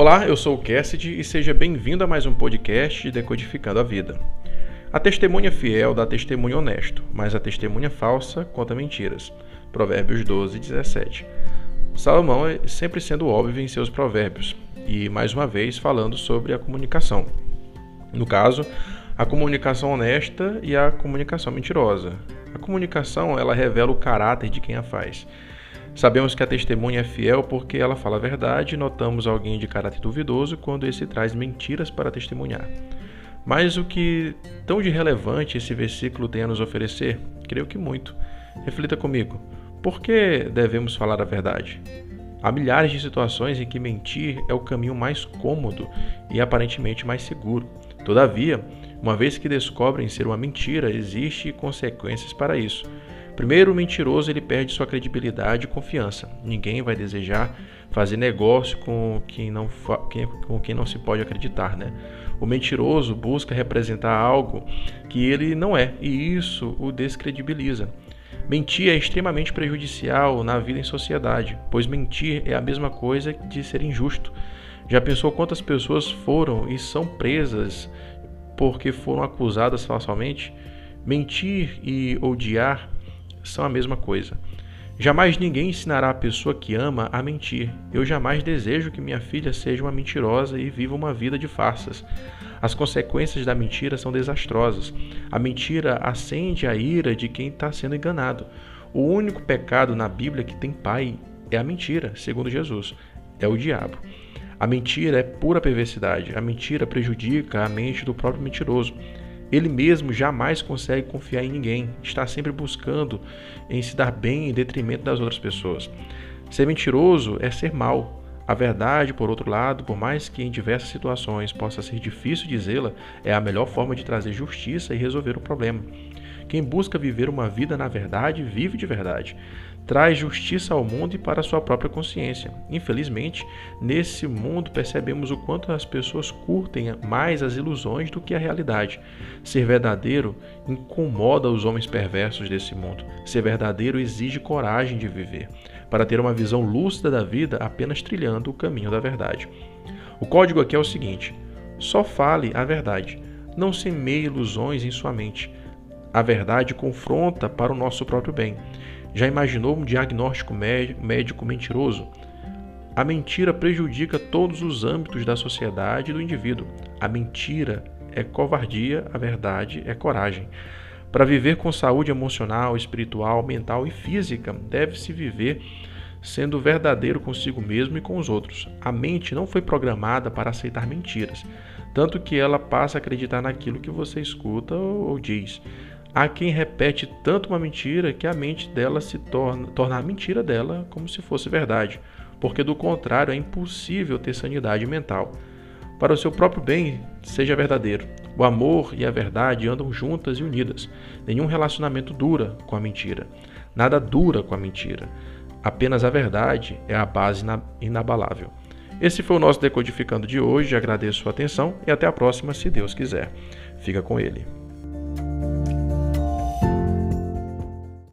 Olá, eu sou o Cassidy e seja bem-vindo a mais um podcast de Decodificando a Vida. A testemunha fiel dá testemunho honesto, mas a testemunha falsa conta mentiras. Provérbios 12, 17. Salomão é sempre sendo óbvio em seus provérbios e, mais uma vez, falando sobre a comunicação. No caso, a comunicação honesta e a comunicação mentirosa. A comunicação ela revela o caráter de quem a faz. Sabemos que a testemunha é fiel porque ela fala a verdade e notamos alguém de caráter duvidoso quando esse traz mentiras para testemunhar. Mas o que tão de relevante esse versículo tem a nos oferecer? Creio que muito. Reflita comigo. Por que devemos falar a verdade? Há milhares de situações em que mentir é o caminho mais cômodo e aparentemente mais seguro. Todavia, uma vez que descobrem ser uma mentira, existem consequências para isso. Primeiro, o mentiroso ele perde sua credibilidade e confiança. Ninguém vai desejar fazer negócio com quem não, com quem não se pode acreditar, né? O mentiroso busca representar algo que ele não é, e isso o descredibiliza. Mentir é extremamente prejudicial na vida em sociedade, pois mentir é a mesma coisa de ser injusto. Já pensou quantas pessoas foram e são presas porque foram acusadas falsamente? Mentir e odiar são a mesma coisa. Jamais ninguém ensinará a pessoa que ama a mentir. Eu jamais desejo que minha filha seja uma mentirosa e viva uma vida de farsas. As consequências da mentira são desastrosas. A mentira acende a ira de quem está sendo enganado. O único pecado na Bíblia que tem pai é a mentira, segundo Jesus. É o diabo. A mentira é pura perversidade. A mentira prejudica a mente do próprio mentiroso. Ele mesmo jamais consegue confiar em ninguém, está sempre buscando em se dar bem em detrimento das outras pessoas. Ser mentiroso é ser mal. A verdade, por outro lado, por mais que em diversas situações possa ser difícil dizê-la, é a melhor forma de trazer justiça e resolver o problema. Quem busca viver uma vida na verdade, vive de verdade traz justiça ao mundo e para a sua própria consciência. Infelizmente, nesse mundo percebemos o quanto as pessoas curtem mais as ilusões do que a realidade. Ser verdadeiro incomoda os homens perversos desse mundo. Ser verdadeiro exige coragem de viver, para ter uma visão lúcida da vida apenas trilhando o caminho da verdade. O código aqui é o seguinte: só fale a verdade. Não semeie ilusões em sua mente. A verdade confronta para o nosso próprio bem. Já imaginou um diagnóstico médico mentiroso? A mentira prejudica todos os âmbitos da sociedade e do indivíduo. A mentira é covardia, a verdade é coragem. Para viver com saúde emocional, espiritual, mental e física, deve-se viver sendo verdadeiro consigo mesmo e com os outros. A mente não foi programada para aceitar mentiras, tanto que ela passa a acreditar naquilo que você escuta ou diz. Há quem repete tanto uma mentira que a mente dela se torna, torna a mentira dela como se fosse verdade, porque do contrário é impossível ter sanidade mental. Para o seu próprio bem, seja verdadeiro. O amor e a verdade andam juntas e unidas. Nenhum relacionamento dura com a mentira. Nada dura com a mentira. Apenas a verdade é a base inabalável. Esse foi o nosso Decodificando de hoje. Agradeço sua atenção e até a próxima, se Deus quiser. Fica com ele.